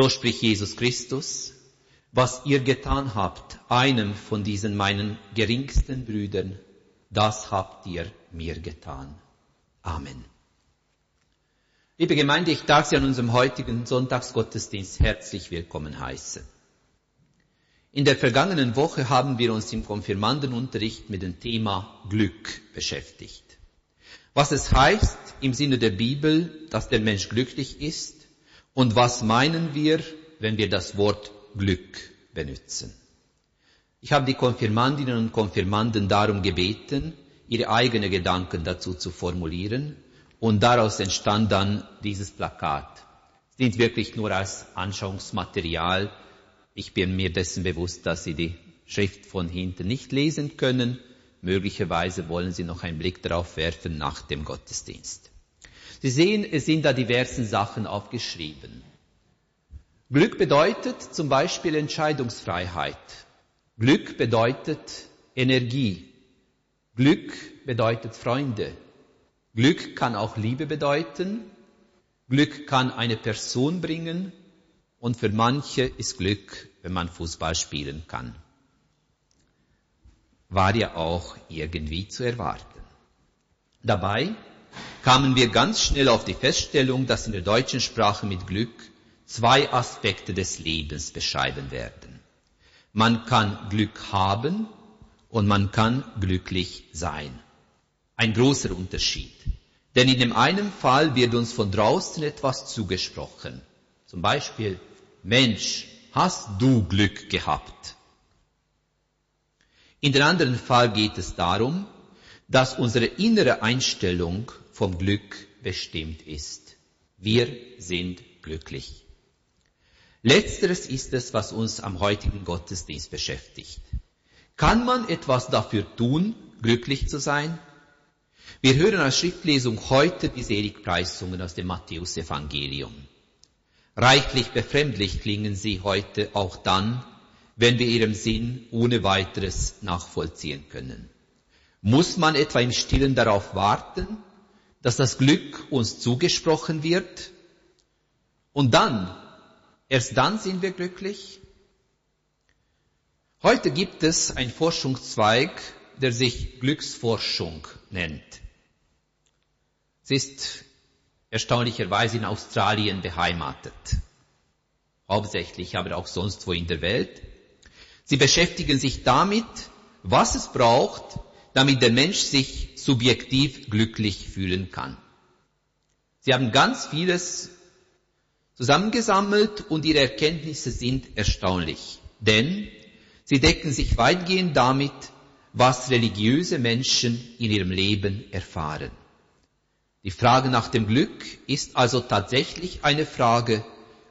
So spricht Jesus Christus, was ihr getan habt, einem von diesen meinen geringsten Brüdern, das habt ihr mir getan. Amen. Liebe Gemeinde, ich darf Sie an unserem heutigen Sonntagsgottesdienst herzlich willkommen heißen. In der vergangenen Woche haben wir uns im Konfirmandenunterricht mit dem Thema Glück beschäftigt. Was es heißt im Sinne der Bibel, dass der Mensch glücklich ist und was meinen wir, wenn wir das Wort Glück benutzen. Ich habe die Konfirmandinnen und Konfirmanden darum gebeten, ihre eigenen Gedanken dazu zu formulieren und daraus entstand dann dieses Plakat. Es dient wirklich nur als Anschauungsmaterial. Ich bin mir dessen bewusst, dass Sie die Schrift von hinten nicht lesen können. Möglicherweise wollen Sie noch einen Blick darauf werfen nach dem Gottesdienst. Sie sehen, es sind da diversen Sachen aufgeschrieben. Glück bedeutet zum Beispiel Entscheidungsfreiheit. Glück bedeutet Energie. Glück bedeutet Freunde. Glück kann auch Liebe bedeuten. Glück kann eine Person bringen. Und für manche ist Glück, wenn man Fußball spielen kann. War ja auch irgendwie zu erwarten. Dabei kamen wir ganz schnell auf die Feststellung, dass in der deutschen Sprache mit Glück zwei Aspekte des Lebens beschreiben werden. Man kann Glück haben und man kann glücklich sein. Ein großer Unterschied. Denn in dem einen Fall wird uns von draußen etwas zugesprochen. Zum Beispiel, Mensch, hast du Glück gehabt? In dem anderen Fall geht es darum, dass unsere innere Einstellung vom Glück bestimmt ist. Wir sind glücklich. Letzteres ist es, was uns am heutigen Gottesdienst beschäftigt. Kann man etwas dafür tun, glücklich zu sein? Wir hören als Schriftlesung heute die Seligpreisungen aus dem Matthäusevangelium. Reichlich befremdlich klingen sie heute auch dann, wenn wir ihrem Sinn ohne weiteres nachvollziehen können. Muss man etwa im Stillen darauf warten, dass das Glück uns zugesprochen wird? Und dann, erst dann sind wir glücklich? Heute gibt es einen Forschungszweig, der sich Glücksforschung nennt. Es ist erstaunlicherweise in Australien beheimatet. Hauptsächlich, aber auch sonst wo in der Welt. Sie beschäftigen sich damit, was es braucht, damit der Mensch sich subjektiv glücklich fühlen kann. Sie haben ganz vieles zusammengesammelt und ihre Erkenntnisse sind erstaunlich, denn sie decken sich weitgehend damit, was religiöse Menschen in ihrem Leben erfahren. Die Frage nach dem Glück ist also tatsächlich eine Frage,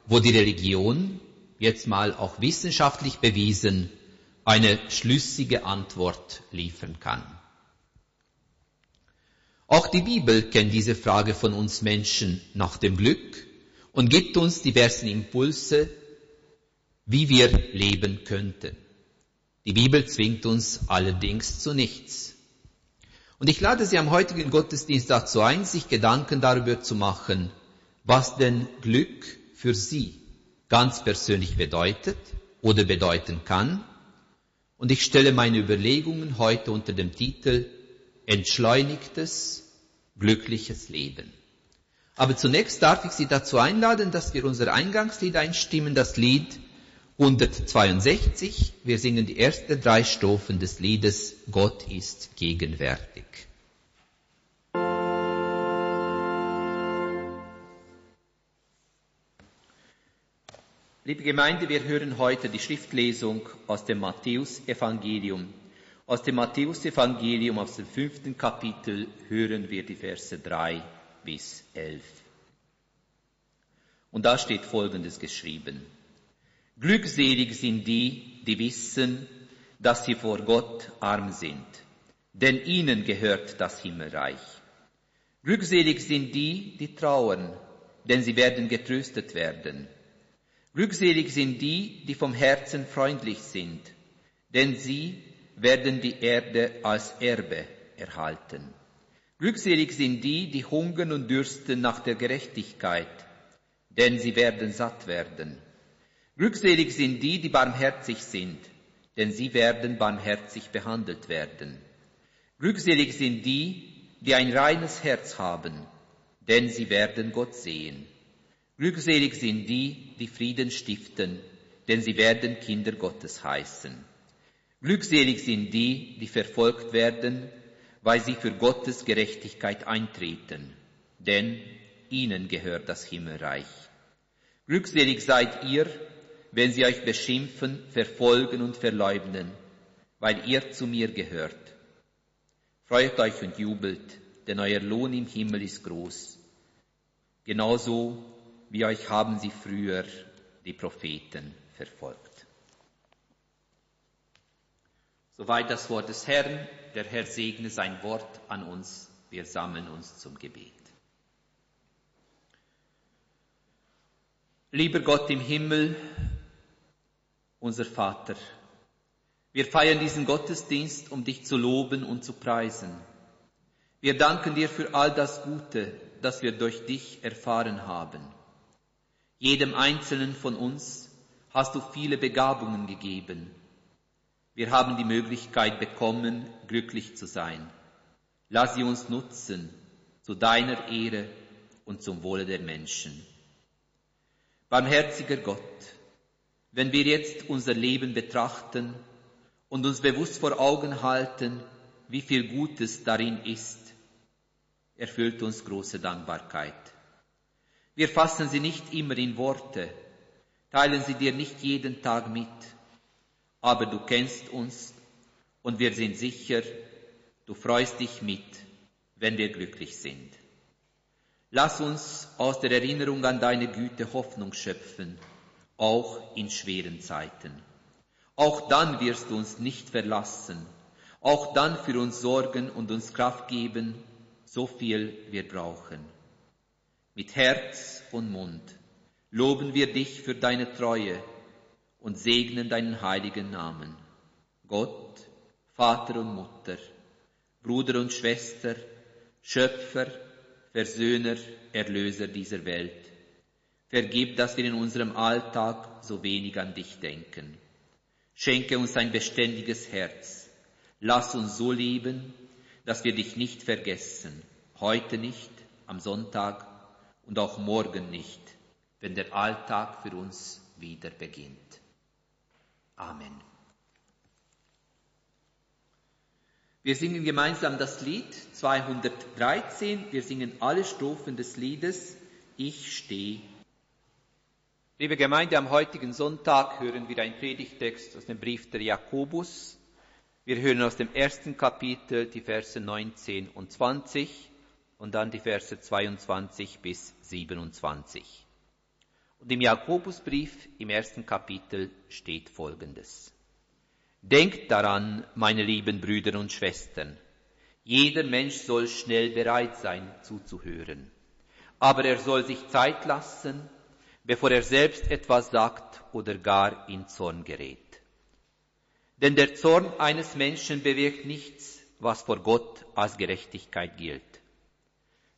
wo die Religion, jetzt mal auch wissenschaftlich bewiesen, eine schlüssige Antwort liefern kann. Auch die Bibel kennt diese Frage von uns Menschen nach dem Glück und gibt uns diversen Impulse, wie wir leben könnten. Die Bibel zwingt uns allerdings zu nichts. Und ich lade Sie am heutigen Gottesdienst dazu ein, sich Gedanken darüber zu machen, was denn Glück für Sie ganz persönlich bedeutet oder bedeuten kann. Und ich stelle meine Überlegungen heute unter dem Titel entschleunigtes, glückliches Leben. Aber zunächst darf ich Sie dazu einladen, dass wir unser Eingangslied einstimmen, das Lied 162. Wir singen die ersten drei Strophen des Liedes Gott ist gegenwärtig. Liebe Gemeinde, wir hören heute die Schriftlesung aus dem Matthäus-Evangelium. Aus dem Matthäus-Evangelium, aus dem fünften Kapitel, hören wir die Verse drei bis elf. Und da steht Folgendes geschrieben. Glückselig sind die, die wissen, dass sie vor Gott arm sind, denn ihnen gehört das Himmelreich. Glückselig sind die, die trauern, denn sie werden getröstet werden. Glückselig sind die, die vom Herzen freundlich sind, denn sie werden die Erde als Erbe erhalten. Glückselig sind die, die hungern und dürsten nach der Gerechtigkeit, denn sie werden satt werden. Glückselig sind die, die barmherzig sind, denn sie werden barmherzig behandelt werden. Glückselig sind die, die ein reines Herz haben, denn sie werden Gott sehen. Glückselig sind die, die Frieden stiften, denn sie werden Kinder Gottes heißen. Glückselig sind die, die verfolgt werden, weil sie für Gottes Gerechtigkeit eintreten, denn ihnen gehört das Himmelreich. Glückselig seid ihr, wenn sie euch beschimpfen, verfolgen und verleugnen, weil ihr zu mir gehört. Freut euch und jubelt, denn euer Lohn im Himmel ist groß. Genauso wie euch haben sie früher die Propheten verfolgt. Soweit das Wort des Herrn. Der Herr segne sein Wort an uns. Wir sammeln uns zum Gebet. Lieber Gott im Himmel, unser Vater, wir feiern diesen Gottesdienst, um dich zu loben und zu preisen. Wir danken dir für all das Gute, das wir durch dich erfahren haben. Jedem Einzelnen von uns hast du viele Begabungen gegeben. Wir haben die Möglichkeit bekommen, glücklich zu sein. Lass sie uns nutzen, zu deiner Ehre und zum Wohle der Menschen. Barmherziger Gott, wenn wir jetzt unser Leben betrachten und uns bewusst vor Augen halten, wie viel Gutes darin ist, erfüllt uns große Dankbarkeit. Wir fassen sie nicht immer in Worte, teilen sie dir nicht jeden Tag mit, aber du kennst uns und wir sind sicher, du freust dich mit, wenn wir glücklich sind. Lass uns aus der Erinnerung an deine Güte Hoffnung schöpfen, auch in schweren Zeiten. Auch dann wirst du uns nicht verlassen, auch dann für uns sorgen und uns Kraft geben, so viel wir brauchen. Mit Herz und Mund loben wir dich für deine Treue und segnen deinen heiligen Namen. Gott, Vater und Mutter, Bruder und Schwester, Schöpfer, Versöhner, Erlöser dieser Welt. Vergib, dass wir in unserem Alltag so wenig an dich denken. Schenke uns ein beständiges Herz. Lass uns so leben, dass wir dich nicht vergessen, heute nicht, am Sonntag und auch morgen nicht, wenn der Alltag für uns wieder beginnt. Amen. Wir singen gemeinsam das Lied 213. Wir singen alle Strophen des Liedes Ich stehe. Liebe Gemeinde, am heutigen Sonntag hören wir einen Predigtext aus dem Brief der Jakobus, wir hören aus dem ersten Kapitel die Verse 19 und 20 und dann die Verse 22 bis 27. Und im Jakobusbrief im ersten Kapitel steht Folgendes. Denkt daran, meine lieben Brüder und Schwestern, jeder Mensch soll schnell bereit sein zuzuhören, aber er soll sich Zeit lassen, bevor er selbst etwas sagt oder gar in Zorn gerät. Denn der Zorn eines Menschen bewirkt nichts, was vor Gott als Gerechtigkeit gilt.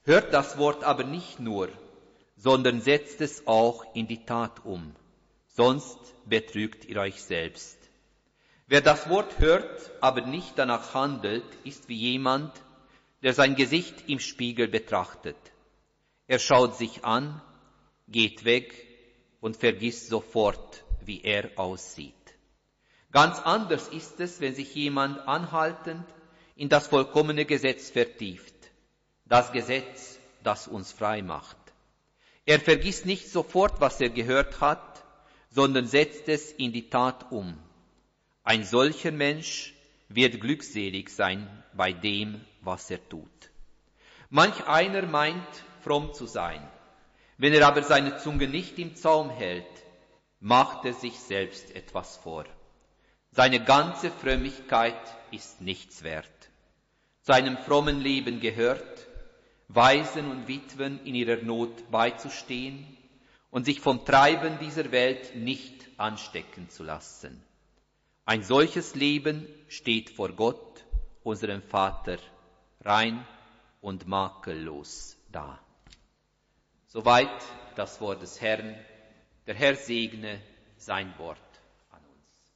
Hört das Wort aber nicht nur, sondern setzt es auch in die Tat um, sonst betrügt ihr euch selbst. Wer das Wort hört, aber nicht danach handelt, ist wie jemand, der sein Gesicht im Spiegel betrachtet. Er schaut sich an, geht weg und vergisst sofort, wie er aussieht. Ganz anders ist es, wenn sich jemand anhaltend in das vollkommene Gesetz vertieft, das Gesetz, das uns frei macht. Er vergisst nicht sofort, was er gehört hat, sondern setzt es in die Tat um. Ein solcher Mensch wird glückselig sein bei dem, was er tut. Manch einer meint, fromm zu sein. Wenn er aber seine Zunge nicht im Zaum hält, macht er sich selbst etwas vor. Seine ganze Frömmigkeit ist nichts wert. Seinem frommen Leben gehört, Waisen und Witwen in ihrer Not beizustehen und sich vom Treiben dieser Welt nicht anstecken zu lassen. Ein solches Leben steht vor Gott, unserem Vater, rein und makellos da. Soweit das Wort des Herrn. Der Herr segne sein Wort an uns.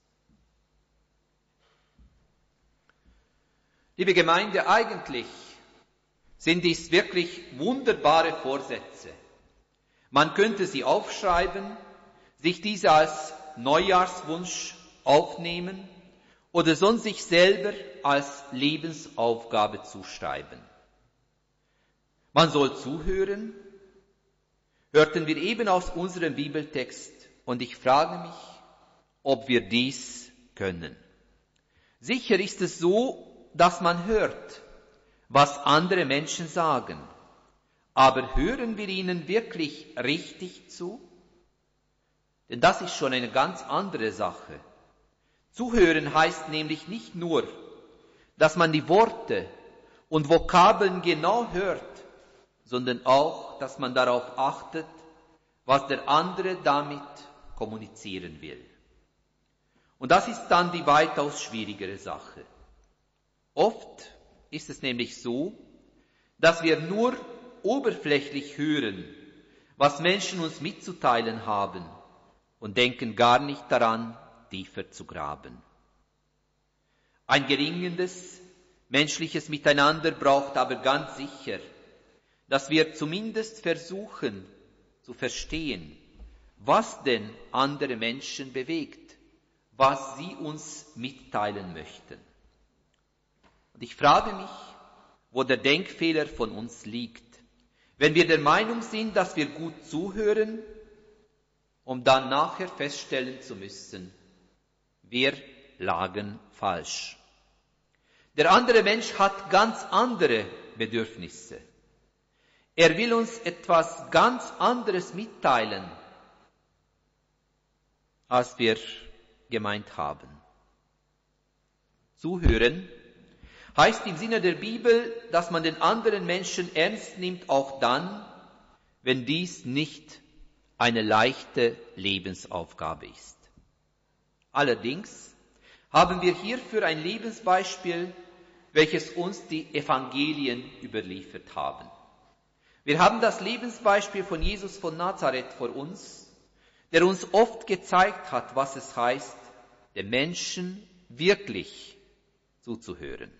Liebe Gemeinde, eigentlich sind dies wirklich wunderbare Vorsätze. Man könnte sie aufschreiben, sich diese als Neujahrswunsch aufnehmen oder sonst sich selber als Lebensaufgabe zuschreiben. Man soll zuhören, hörten wir eben aus unserem Bibeltext, und ich frage mich, ob wir dies können. Sicher ist es so, dass man hört, was andere Menschen sagen, aber hören wir ihnen wirklich richtig zu? Denn das ist schon eine ganz andere Sache. Zuhören heißt nämlich nicht nur, dass man die Worte und Vokabeln genau hört, sondern auch, dass man darauf achtet, was der andere damit kommunizieren will. Und das ist dann die weitaus schwierigere Sache. Oft ist es nämlich so, dass wir nur oberflächlich hören, was Menschen uns mitzuteilen haben und denken gar nicht daran, tiefer zu graben. Ein gelingendes menschliches Miteinander braucht aber ganz sicher, dass wir zumindest versuchen zu verstehen, was denn andere Menschen bewegt, was sie uns mitteilen möchten. Und ich frage mich, wo der Denkfehler von uns liegt, wenn wir der Meinung sind, dass wir gut zuhören, um dann nachher feststellen zu müssen, wir lagen falsch. Der andere Mensch hat ganz andere Bedürfnisse. Er will uns etwas ganz anderes mitteilen, als wir gemeint haben. Zuhören heißt im Sinne der Bibel, dass man den anderen Menschen ernst nimmt, auch dann, wenn dies nicht eine leichte Lebensaufgabe ist. Allerdings haben wir hierfür ein Lebensbeispiel, welches uns die Evangelien überliefert haben. Wir haben das Lebensbeispiel von Jesus von Nazareth vor uns, der uns oft gezeigt hat, was es heißt, den Menschen wirklich zuzuhören.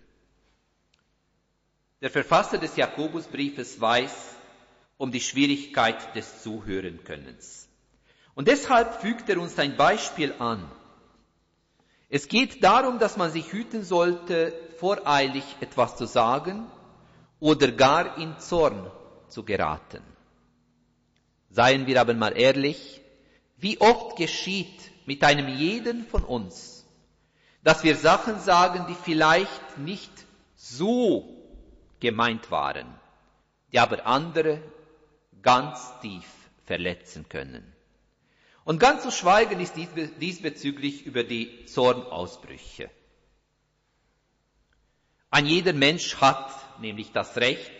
Der Verfasser des Jakobusbriefes weiß um die Schwierigkeit des Zuhörenkönnens. Und deshalb fügt er uns ein Beispiel an. Es geht darum, dass man sich hüten sollte, voreilig etwas zu sagen oder gar in Zorn zu geraten. Seien wir aber mal ehrlich, wie oft geschieht mit einem jeden von uns, dass wir Sachen sagen, die vielleicht nicht so gemeint waren, die aber andere ganz tief verletzen können. Und ganz zu schweigen ist diesbezüglich über die Zornausbrüche. Ein jeder Mensch hat nämlich das Recht,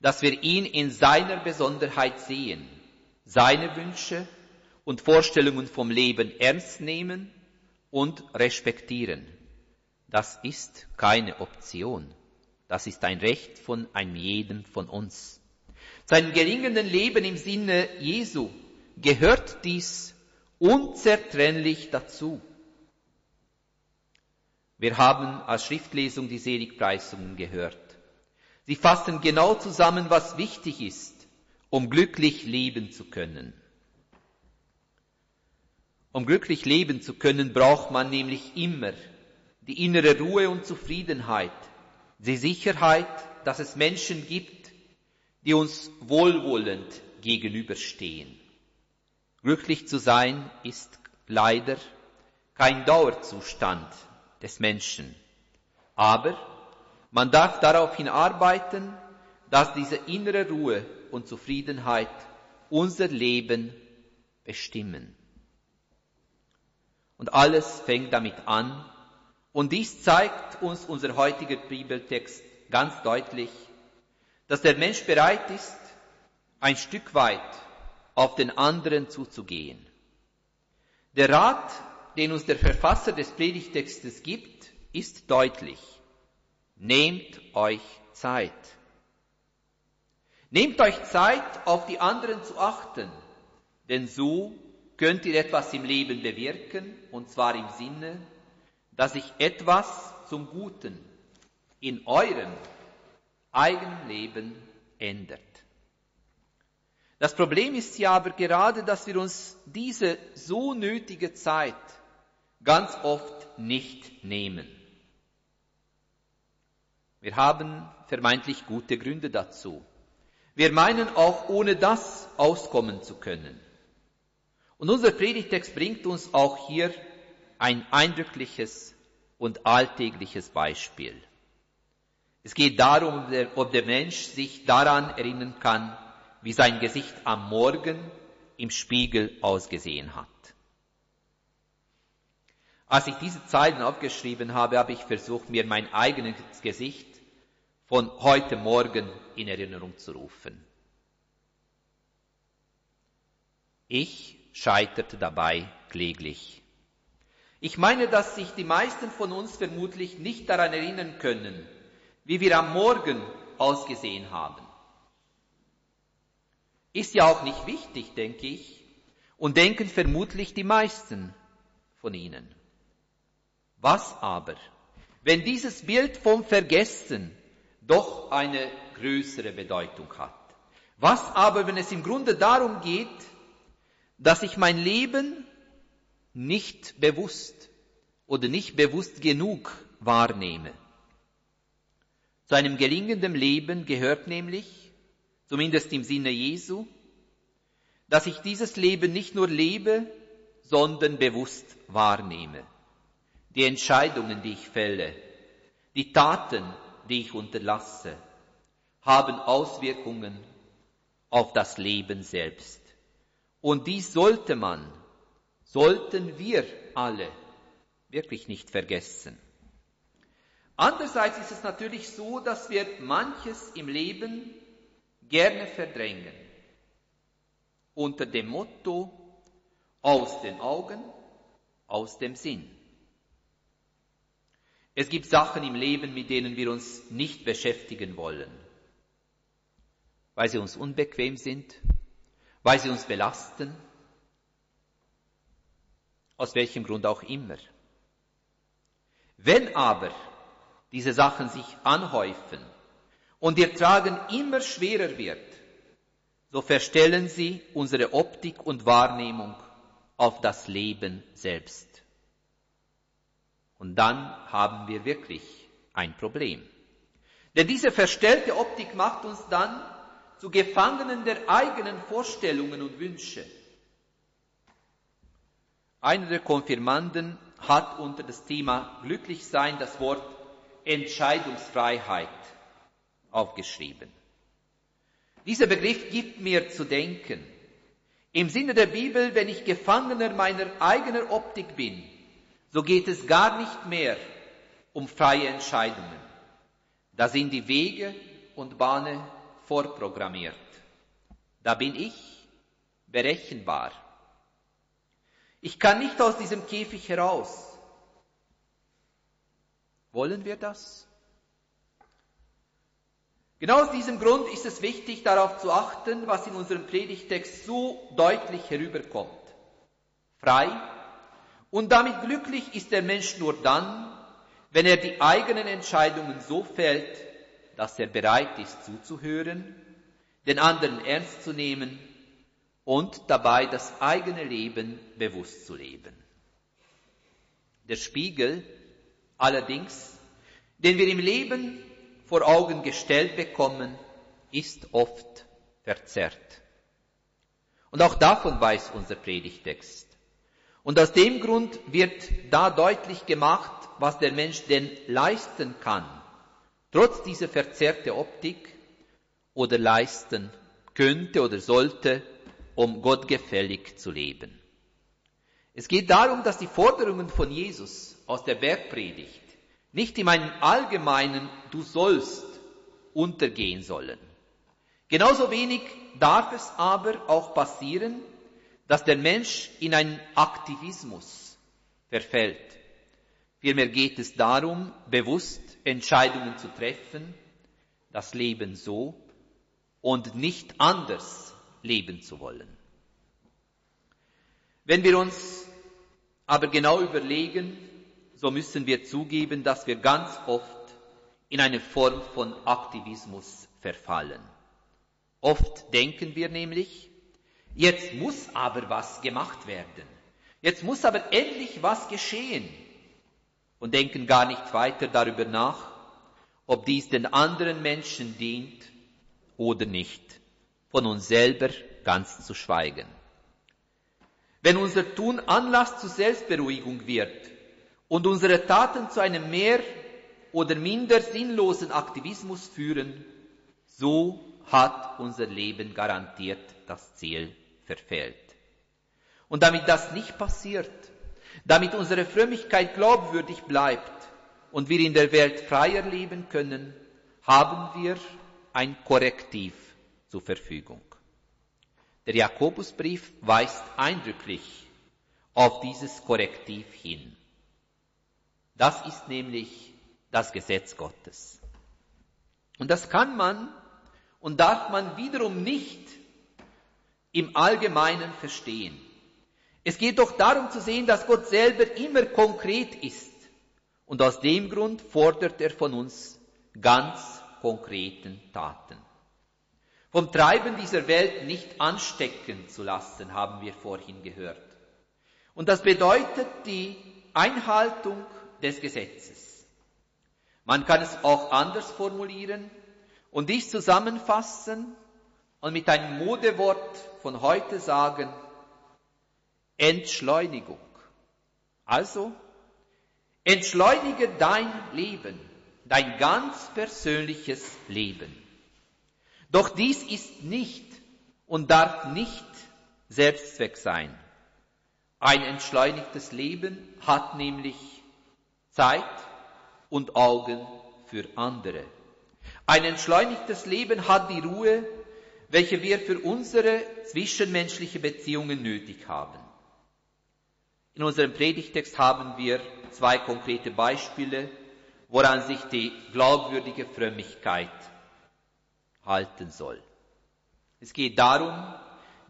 dass wir ihn in seiner Besonderheit sehen, seine Wünsche und Vorstellungen vom Leben ernst nehmen und respektieren. Das ist keine Option. Das ist ein Recht von einem jeden von uns. Seinem gelingenden Leben im Sinne Jesu gehört dies unzertrennlich dazu. Wir haben als Schriftlesung die Seligpreisungen gehört. Sie fassen genau zusammen, was wichtig ist, um glücklich leben zu können. Um glücklich leben zu können, braucht man nämlich immer die innere Ruhe und Zufriedenheit, die Sicherheit, dass es Menschen gibt, die uns wohlwollend gegenüberstehen. Glücklich zu sein ist leider kein Dauerzustand des Menschen. Aber man darf darauf hinarbeiten, dass diese innere Ruhe und Zufriedenheit unser Leben bestimmen. Und alles fängt damit an, und dies zeigt uns unser heutiger Bibeltext ganz deutlich, dass der Mensch bereit ist, ein Stück weit auf den anderen zuzugehen. Der Rat, den uns der Verfasser des Predigtextes gibt, ist deutlich. Nehmt euch Zeit. Nehmt euch Zeit, auf die anderen zu achten, denn so könnt ihr etwas im Leben bewirken, und zwar im Sinne, dass sich etwas zum Guten in eurem eigenen Leben ändert. Das Problem ist ja aber gerade, dass wir uns diese so nötige Zeit ganz oft nicht nehmen. Wir haben vermeintlich gute Gründe dazu. Wir meinen auch ohne das auskommen zu können. Und unser Predigtext bringt uns auch hier ein eindrückliches und alltägliches Beispiel. Es geht darum, ob der Mensch sich daran erinnern kann, wie sein Gesicht am Morgen im Spiegel ausgesehen hat. Als ich diese Zeilen aufgeschrieben habe, habe ich versucht, mir mein eigenes Gesicht von heute Morgen in Erinnerung zu rufen. Ich scheiterte dabei kläglich. Ich meine, dass sich die meisten von uns vermutlich nicht daran erinnern können, wie wir am Morgen ausgesehen haben. Ist ja auch nicht wichtig, denke ich, und denken vermutlich die meisten von Ihnen. Was aber, wenn dieses Bild vom Vergessen doch eine größere Bedeutung hat? Was aber, wenn es im Grunde darum geht, dass ich mein Leben nicht bewusst oder nicht bewusst genug wahrnehme? Zu einem gelingenden Leben gehört nämlich, zumindest im Sinne Jesu, dass ich dieses Leben nicht nur lebe, sondern bewusst wahrnehme. Die Entscheidungen, die ich fälle, die Taten, die ich unterlasse, haben Auswirkungen auf das Leben selbst. Und dies sollte man, sollten wir alle wirklich nicht vergessen. Andererseits ist es natürlich so, dass wir manches im Leben gerne verdrängen. Unter dem Motto aus den Augen, aus dem Sinn. Es gibt Sachen im Leben, mit denen wir uns nicht beschäftigen wollen, weil sie uns unbequem sind, weil sie uns belasten, aus welchem Grund auch immer. Wenn aber diese Sachen sich anhäufen und ihr Tragen immer schwerer wird, so verstellen sie unsere Optik und Wahrnehmung auf das Leben selbst. Und dann haben wir wirklich ein Problem. Denn diese verstellte Optik macht uns dann zu Gefangenen der eigenen Vorstellungen und Wünsche. Einer der Konfirmanden hat unter das Thema Glücklichsein das Wort Entscheidungsfreiheit aufgeschrieben. Dieser Begriff gibt mir zu denken. Im Sinne der Bibel, wenn ich Gefangener meiner eigenen Optik bin, so geht es gar nicht mehr um freie Entscheidungen. Da sind die Wege und Bahnen vorprogrammiert. Da bin ich berechenbar. Ich kann nicht aus diesem Käfig heraus. Wollen wir das? Genau aus diesem Grund ist es wichtig, darauf zu achten, was in unserem Predigtext so deutlich herüberkommt. Frei und damit glücklich ist der Mensch nur dann, wenn er die eigenen Entscheidungen so fällt, dass er bereit ist zuzuhören, den anderen ernst zu nehmen und dabei das eigene Leben bewusst zu leben. Der Spiegel allerdings, den wir im Leben vor Augen gestellt bekommen, ist oft verzerrt. Und auch davon weiß unser Predigtext. Und aus dem Grund wird da deutlich gemacht, was der Mensch denn leisten kann, trotz dieser verzerrten Optik oder leisten könnte oder sollte, um Gott gefällig zu leben. Es geht darum, dass die Forderungen von Jesus aus der Bergpredigt nicht in einem allgemeinen Du sollst untergehen sollen. Genauso wenig darf es aber auch passieren, dass der Mensch in einen Aktivismus verfällt. Vielmehr geht es darum, bewusst Entscheidungen zu treffen, das Leben so und nicht anders leben zu wollen. Wenn wir uns aber genau überlegen, so müssen wir zugeben, dass wir ganz oft in eine Form von Aktivismus verfallen. Oft denken wir nämlich, jetzt muss aber was gemacht werden. Jetzt muss aber endlich was geschehen. Und denken gar nicht weiter darüber nach, ob dies den anderen Menschen dient oder nicht. Von uns selber ganz zu schweigen. Wenn unser Tun Anlass zur Selbstberuhigung wird und unsere Taten zu einem mehr oder minder sinnlosen Aktivismus führen, so hat unser Leben garantiert das Ziel verfehlt. Und damit das nicht passiert, damit unsere Frömmigkeit glaubwürdig bleibt und wir in der Welt freier leben können, haben wir ein Korrektiv zur Verfügung. Der Jakobusbrief weist eindrücklich auf dieses Korrektiv hin. Das ist nämlich das Gesetz Gottes. Und das kann man und darf man wiederum nicht im Allgemeinen verstehen. Es geht doch darum zu sehen, dass Gott selber immer konkret ist. Und aus dem Grund fordert er von uns ganz konkreten Taten. Vom Treiben dieser Welt nicht anstecken zu lassen, haben wir vorhin gehört. Und das bedeutet die Einhaltung des Gesetzes. Man kann es auch anders formulieren und dies zusammenfassen und mit einem Modewort von heute sagen, Entschleunigung. Also, entschleunige dein Leben, dein ganz persönliches Leben. Doch dies ist nicht und darf nicht Selbstzweck sein. Ein entschleunigtes Leben hat nämlich Zeit und Augen für andere. Ein entschleunigtes Leben hat die Ruhe, welche wir für unsere zwischenmenschliche Beziehungen nötig haben. In unserem Predigtext haben wir zwei konkrete Beispiele, woran sich die glaubwürdige Frömmigkeit halten soll. Es geht darum,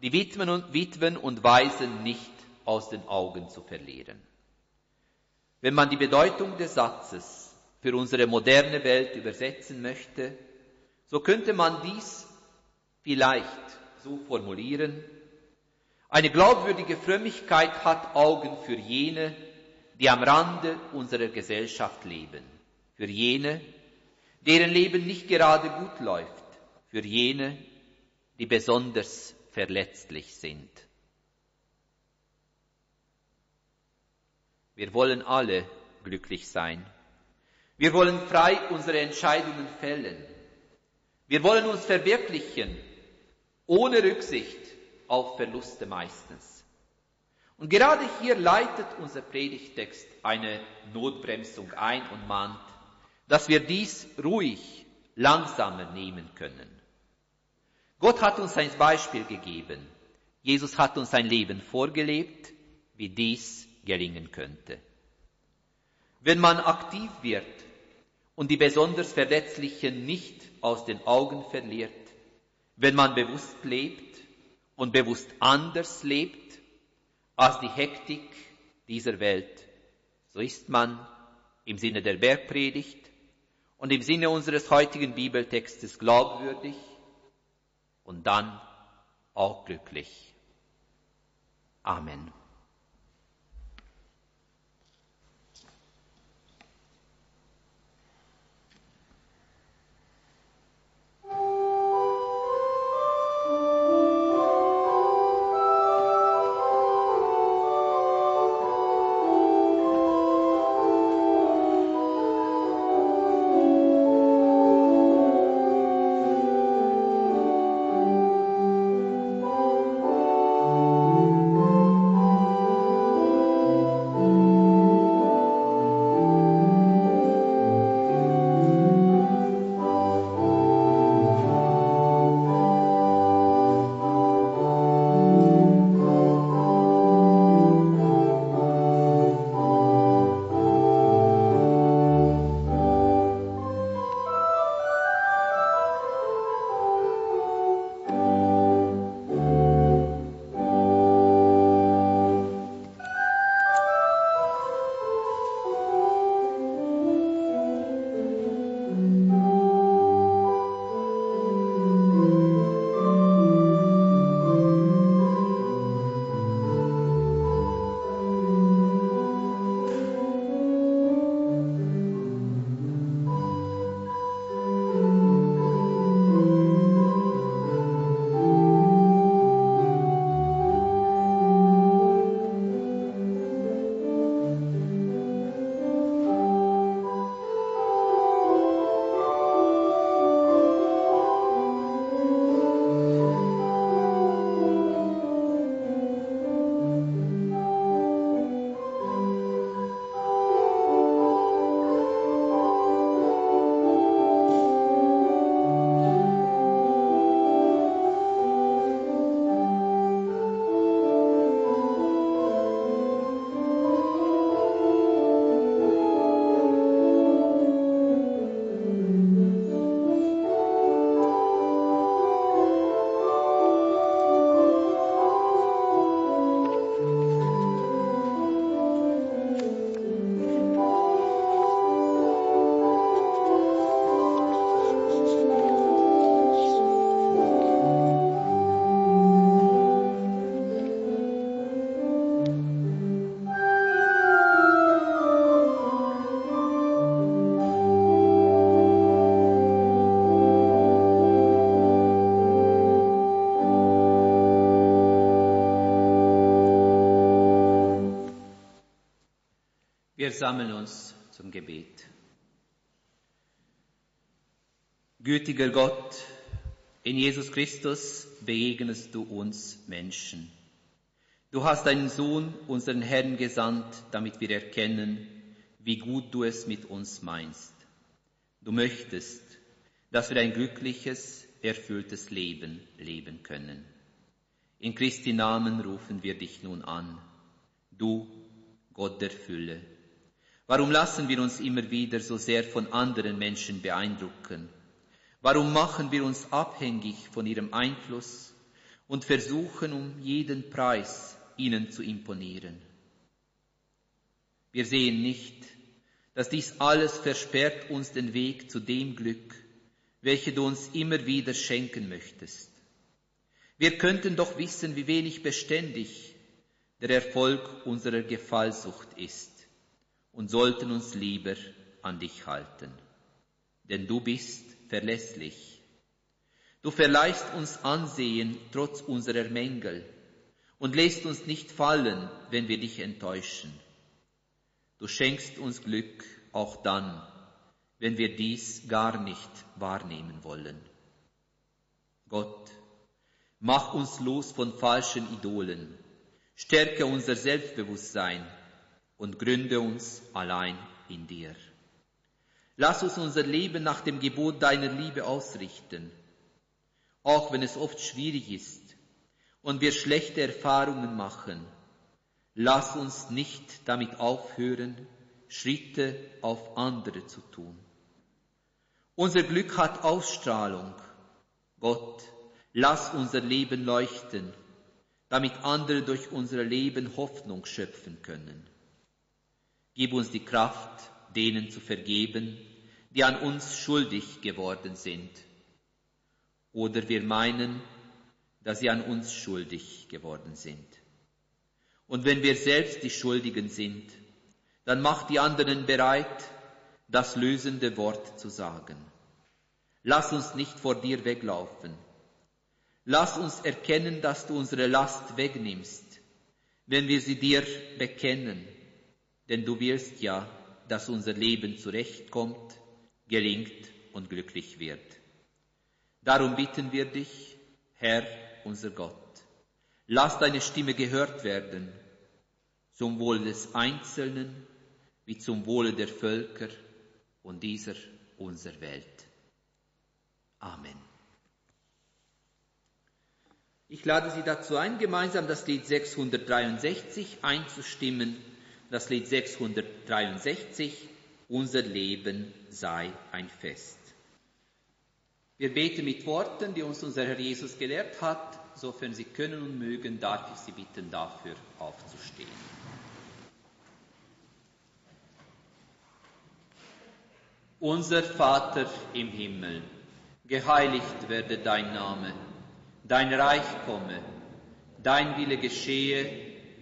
die Witwen und, Witwen und Waisen nicht aus den Augen zu verlieren. Wenn man die Bedeutung des Satzes für unsere moderne Welt übersetzen möchte, so könnte man dies vielleicht so formulieren, eine glaubwürdige Frömmigkeit hat Augen für jene, die am Rande unserer Gesellschaft leben, für jene, deren Leben nicht gerade gut läuft, für jene, die besonders verletzlich sind. Wir wollen alle glücklich sein. Wir wollen frei unsere Entscheidungen fällen. Wir wollen uns verwirklichen, ohne Rücksicht auf Verluste meistens. Und gerade hier leitet unser Predigtext eine Notbremsung ein und mahnt, dass wir dies ruhig, langsamer nehmen können. Gott hat uns ein Beispiel gegeben. Jesus hat uns ein Leben vorgelebt, wie dies gelingen könnte. Wenn man aktiv wird und die besonders Verletzlichen nicht aus den Augen verliert, wenn man bewusst lebt, und bewusst anders lebt als die Hektik dieser Welt, so ist man im Sinne der Bergpredigt und im Sinne unseres heutigen Bibeltextes glaubwürdig und dann auch glücklich. Amen. Sammeln uns zum Gebet. Gütiger Gott, in Jesus Christus begegnest du uns Menschen. Du hast deinen Sohn, unseren Herrn, gesandt, damit wir erkennen, wie gut du es mit uns meinst. Du möchtest, dass wir ein glückliches, erfülltes Leben leben können. In Christi Namen rufen wir dich nun an, du Gott der Fülle Warum lassen wir uns immer wieder so sehr von anderen Menschen beeindrucken? Warum machen wir uns abhängig von ihrem Einfluss und versuchen um jeden Preis ihnen zu imponieren? Wir sehen nicht, dass dies alles versperrt uns den Weg zu dem Glück, welche du uns immer wieder schenken möchtest. Wir könnten doch wissen, wie wenig beständig der Erfolg unserer Gefallsucht ist und sollten uns lieber an dich halten. Denn du bist verlässlich. Du verleihst uns Ansehen trotz unserer Mängel und lässt uns nicht fallen, wenn wir dich enttäuschen. Du schenkst uns Glück auch dann, wenn wir dies gar nicht wahrnehmen wollen. Gott, mach uns los von falschen Idolen, stärke unser Selbstbewusstsein und gründe uns allein in dir. Lass uns unser Leben nach dem Gebot deiner Liebe ausrichten, auch wenn es oft schwierig ist und wir schlechte Erfahrungen machen. Lass uns nicht damit aufhören, Schritte auf andere zu tun. Unser Glück hat Ausstrahlung. Gott, lass unser Leben leuchten, damit andere durch unser Leben Hoffnung schöpfen können. Gib uns die Kraft, denen zu vergeben, die an uns schuldig geworden sind. Oder wir meinen, dass sie an uns schuldig geworden sind. Und wenn wir selbst die Schuldigen sind, dann mach die anderen bereit, das lösende Wort zu sagen. Lass uns nicht vor dir weglaufen. Lass uns erkennen, dass du unsere Last wegnimmst, wenn wir sie dir bekennen denn du willst ja, dass unser Leben zurechtkommt, gelingt und glücklich wird. Darum bitten wir dich, Herr, unser Gott, lass deine Stimme gehört werden, zum Wohle des Einzelnen wie zum Wohle der Völker und dieser unserer Welt. Amen. Ich lade Sie dazu ein, gemeinsam das Lied 663 einzustimmen das Lied 663, Unser Leben sei ein Fest. Wir beten mit Worten, die uns unser Herr Jesus gelehrt hat. Sofern Sie können und mögen, darf ich Sie bitten, dafür aufzustehen. Unser Vater im Himmel, geheiligt werde dein Name, dein Reich komme, dein Wille geschehe,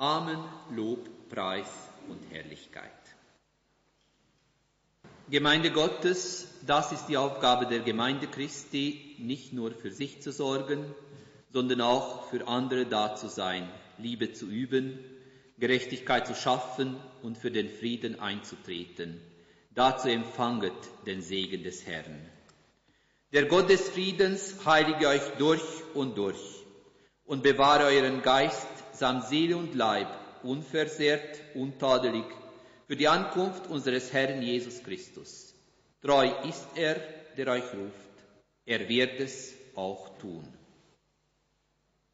Amen, Lob, Preis und Herrlichkeit. Gemeinde Gottes, das ist die Aufgabe der Gemeinde Christi, nicht nur für sich zu sorgen, sondern auch für andere da zu sein, Liebe zu üben, Gerechtigkeit zu schaffen und für den Frieden einzutreten. Dazu empfanget den Segen des Herrn. Der Gott des Friedens heilige euch durch und durch und bewahre euren Geist samt Seele und Leib, unversehrt, untadelig, für die Ankunft unseres Herrn Jesus Christus. Treu ist er, der euch ruft. Er wird es auch tun.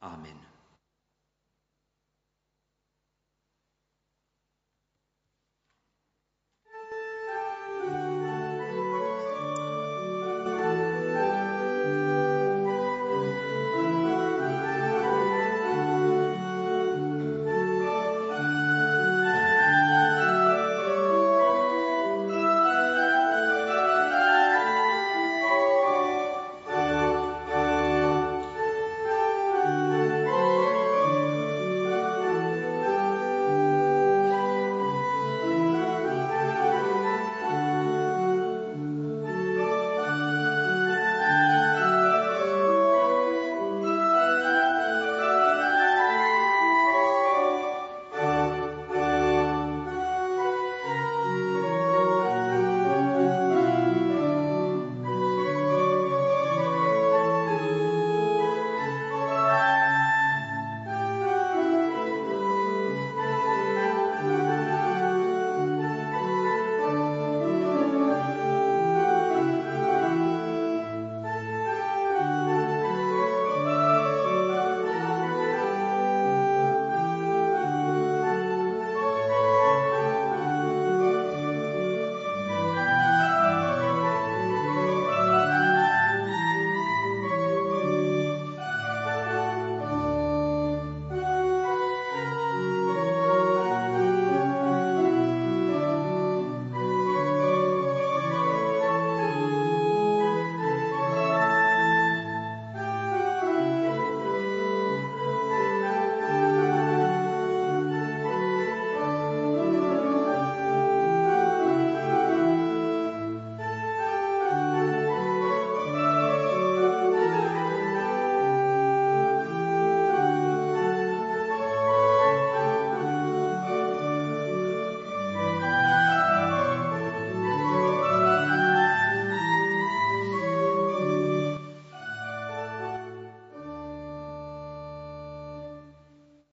Amen.